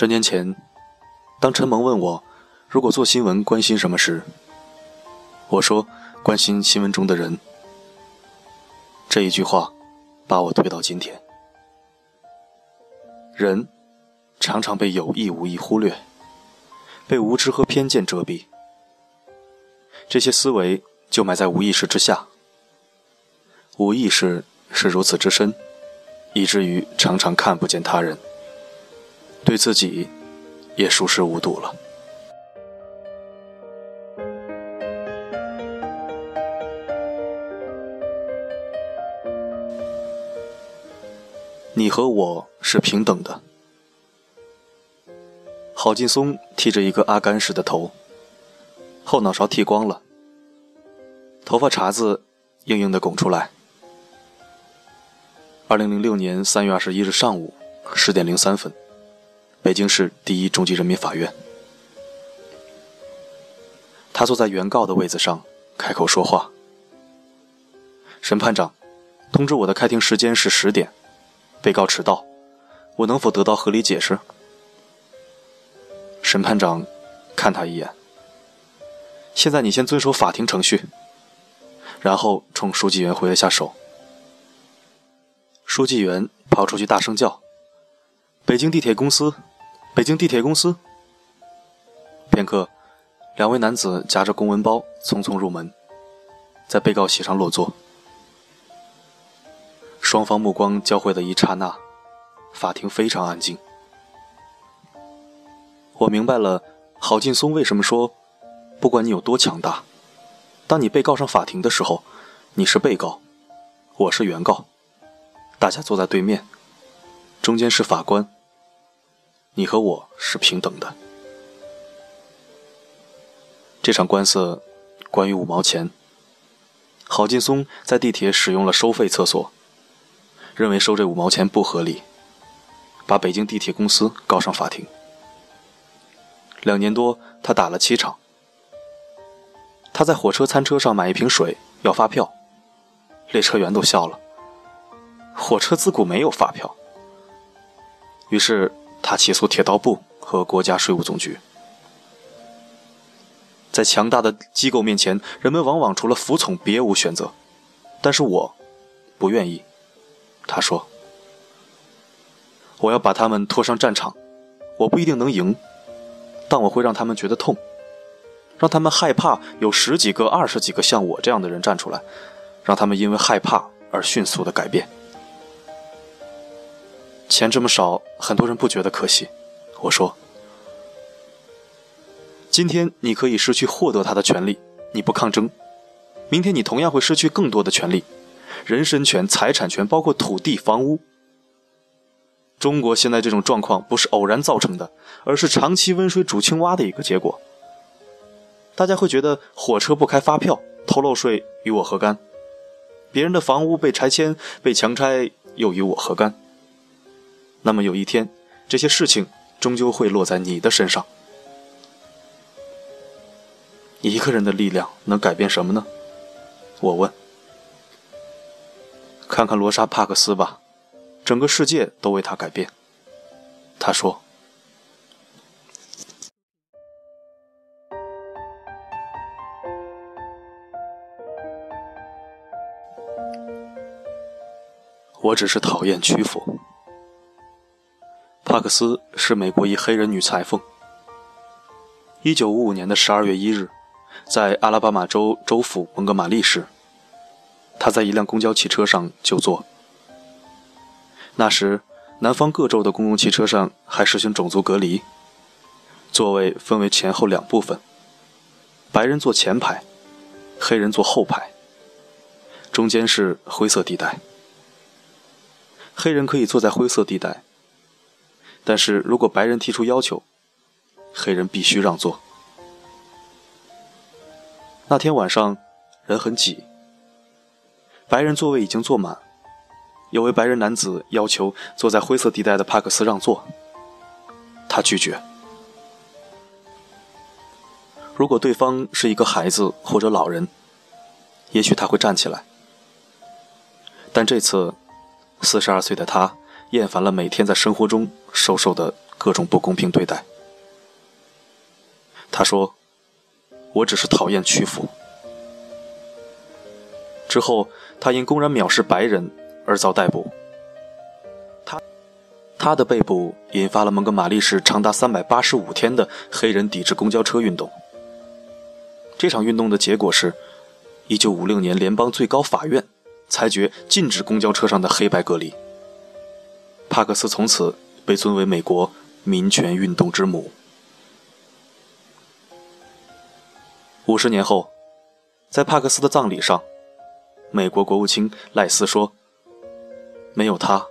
十年前，当陈萌问我，如果做新闻关心什么时，我说关心新闻中的人。这一句话，把我推到今天。人，常常被有意无意忽略，被无知和偏见遮蔽，这些思维就埋在无意识之下。无意识是如此之深，以至于常常看不见他人。对自己也熟视无睹了。你和我是平等的。郝劲松剃着一个阿甘似的头，后脑勺剃光了，头发茬子硬硬的拱出来。二零零六年三月二十一日上午十点零三分。北京市第一中级人民法院，他坐在原告的位子上，开口说话：“审判长，通知我的开庭时间是十点，被告迟到，我能否得到合理解释？”审判长看他一眼：“现在你先遵守法庭程序。”然后冲书记员挥了下手。书记员跑出去大声叫。北京地铁公司，北京地铁公司。片刻，两位男子夹着公文包匆匆入门，在被告席上落座。双方目光交汇的一刹那，法庭非常安静。我明白了，郝劲松为什么说，不管你有多强大，当你被告上法庭的时候，你是被告，我是原告，大家坐在对面，中间是法官。你和我是平等的。这场官司关于五毛钱。郝劲松在地铁使用了收费厕所，认为收这五毛钱不合理，把北京地铁公司告上法庭。两年多，他打了七场。他在火车餐车上买一瓶水要发票，列车员都笑了。火车自古没有发票。于是。他起诉铁道部和国家税务总局。在强大的机构面前，人们往往除了服从别无选择。但是我不愿意，他说：“我要把他们拖上战场，我不一定能赢，但我会让他们觉得痛，让他们害怕有十几个、二十几个像我这样的人站出来，让他们因为害怕而迅速的改变。”钱这么少，很多人不觉得可惜。我说：“今天你可以失去获得它的权利，你不抗争；明天你同样会失去更多的权利，人身权、财产权，包括土地、房屋。中国现在这种状况不是偶然造成的，而是长期温水煮青蛙的一个结果。大家会觉得火车不开发票、偷漏税与我何干？别人的房屋被拆迁、被强拆又与我何干？”那么有一天，这些事情终究会落在你的身上。一个人的力量能改变什么呢？我问。看看罗莎·帕克斯吧，整个世界都为他改变。他说：“我只是讨厌屈服。”帕克斯是美国一黑人女裁缝。一九五五年的十二月一日，在阿拉巴马州州府蒙哥马利市，她在一辆公交汽车上就坐。那时，南方各州的公共汽车上还实行种族隔离，座位分为前后两部分，白人坐前排，黑人坐后排，中间是灰色地带。黑人可以坐在灰色地带。但是如果白人提出要求，黑人必须让座。那天晚上人很挤，白人座位已经坐满，有位白人男子要求坐在灰色地带的帕克斯让座，他拒绝。如果对方是一个孩子或者老人，也许他会站起来，但这次，四十二岁的他。厌烦了每天在生活中受受的各种不公平对待。他说：“我只是讨厌屈服。”之后，他因公然藐视白人而遭逮捕。他他的被捕引发了蒙哥马利市长达三百八十五天的黑人抵制公交车运动。这场运动的结果是，一九五六年联邦最高法院裁决禁止公交车上的黑白隔离。帕克斯从此被尊为美国民权运动之母。五十年后，在帕克斯的葬礼上。美国国务卿赖斯说：“没有他，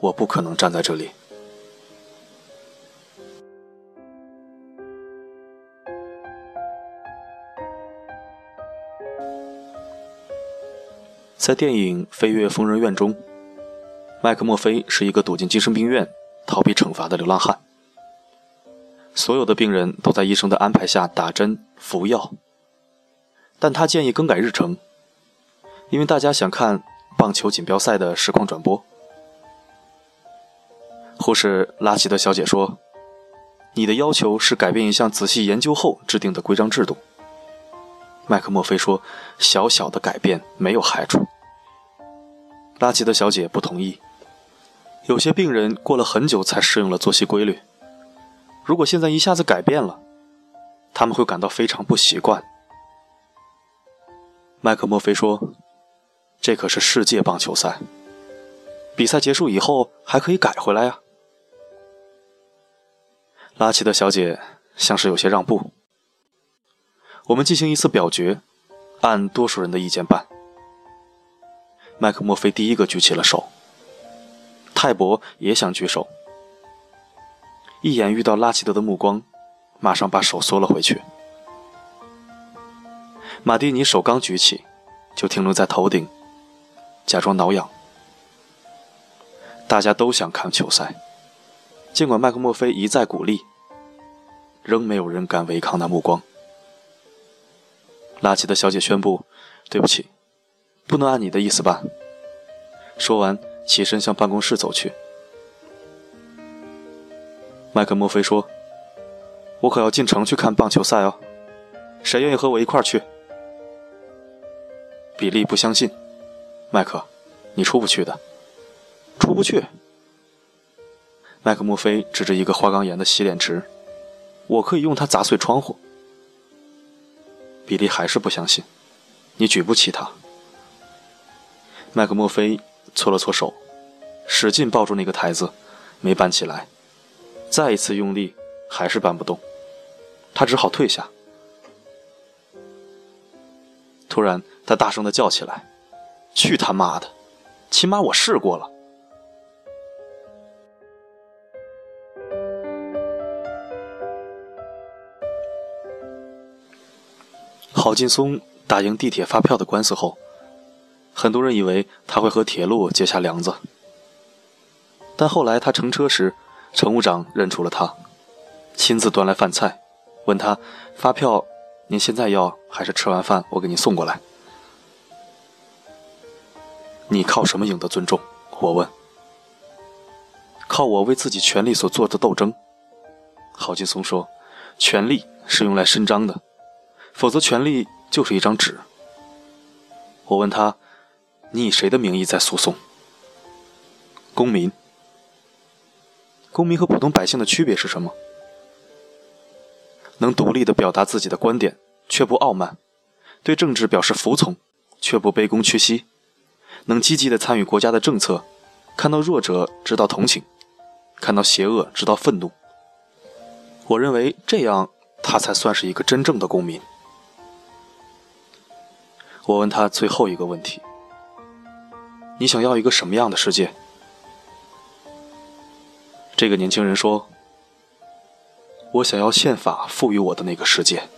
我不可能站在这里。”在电影《飞越疯人院》中，麦克墨菲是一个躲进精神病院逃避惩罚的流浪汉。所有的病人都在医生的安排下打针服药，但他建议更改日程。因为大家想看棒球锦标赛的实况转播，护士拉奇德小姐说：“你的要求是改变一项仔细研究后制定的规章制度。”麦克墨菲说：“小小的改变没有害处。”拉奇德小姐不同意。有些病人过了很久才适应了作息规律，如果现在一下子改变了，他们会感到非常不习惯。麦克墨菲说。这可是世界棒球赛，比赛结束以后还可以改回来呀。拉奇的小姐像是有些让步。我们进行一次表决，按多数人的意见办。麦克墨菲第一个举起了手，泰伯也想举手，一眼遇到拉奇德的目光，马上把手缩了回去。马蒂尼手刚举起，就停留在头顶。假装挠痒，大家都想看球赛。尽管麦克墨菲一再鼓励，仍没有人敢违抗那目光。拉奇的小姐宣布：“对不起，不能按你的意思办。”说完，起身向办公室走去。麦克墨菲说：“我可要进城去看棒球赛哦，谁愿意和我一块儿去？”比利不相信。麦克，你出不去的，出不去。麦克墨菲指着一个花岗岩的洗脸池，我可以用它砸碎窗户。比利还是不相信，你举不起它。麦克墨菲搓了搓手，使劲抱住那个台子，没搬起来，再一次用力，还是搬不动，他只好退下。突然，他大声的叫起来。去他妈的！起码我试过了。郝劲松打赢地铁发票的官司后，很多人以为他会和铁路结下梁子，但后来他乘车时，乘务长认出了他，亲自端来饭菜，问他：“发票您现在要，还是吃完饭我给您送过来？”你靠什么赢得尊重？我问。靠我为自己权利所做的斗争。郝劲松说：“权力是用来伸张的，否则权力就是一张纸。”我问他：“你以谁的名义在诉讼？”公民。公民和普通百姓的区别是什么？能独立地表达自己的观点，却不傲慢；对政治表示服从，却不卑躬屈膝。能积极地参与国家的政策，看到弱者知道同情，看到邪恶知道愤怒。我认为这样他才算是一个真正的公民。我问他最后一个问题：你想要一个什么样的世界？这个年轻人说：“我想要宪法赋予我的那个世界。”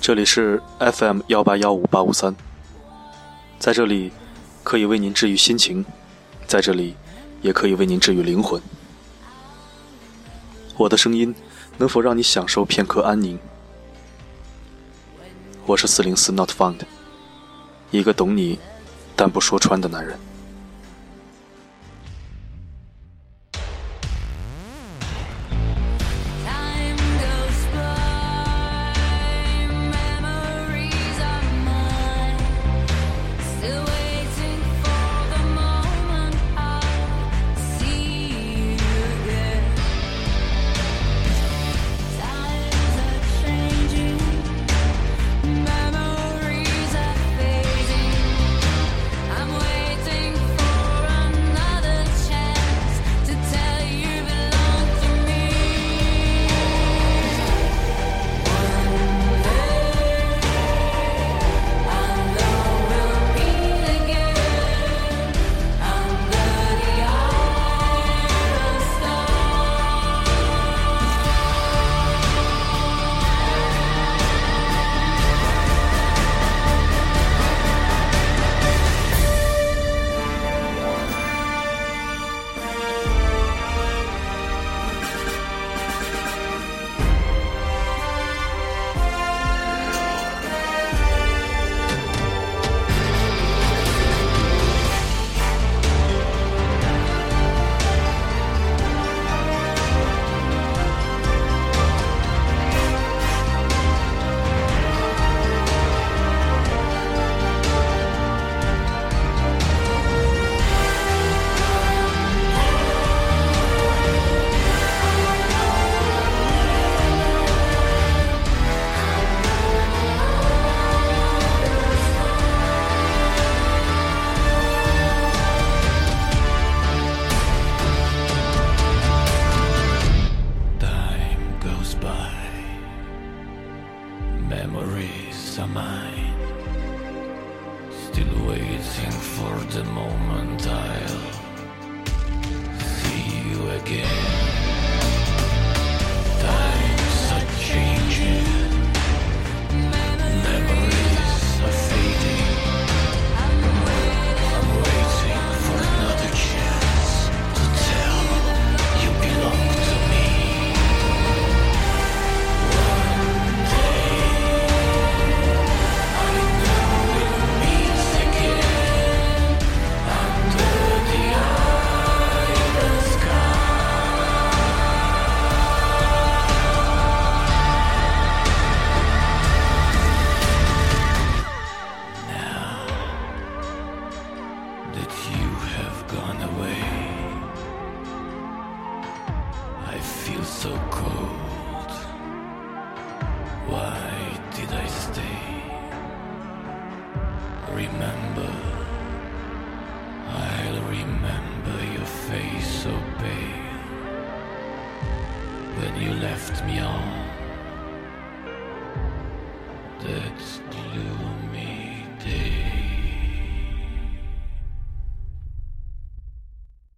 这里是 FM 幺八幺五八五三，在这里可以为您治愈心情，在这里也可以为您治愈灵魂。我的声音能否让你享受片刻安宁？我是四零四 Not Found，一个懂你但不说穿的男人。still waiting for the moment I'll see you again. feel so cold? Why did I stay? Remember, I'll remember your face so pale when you left me all.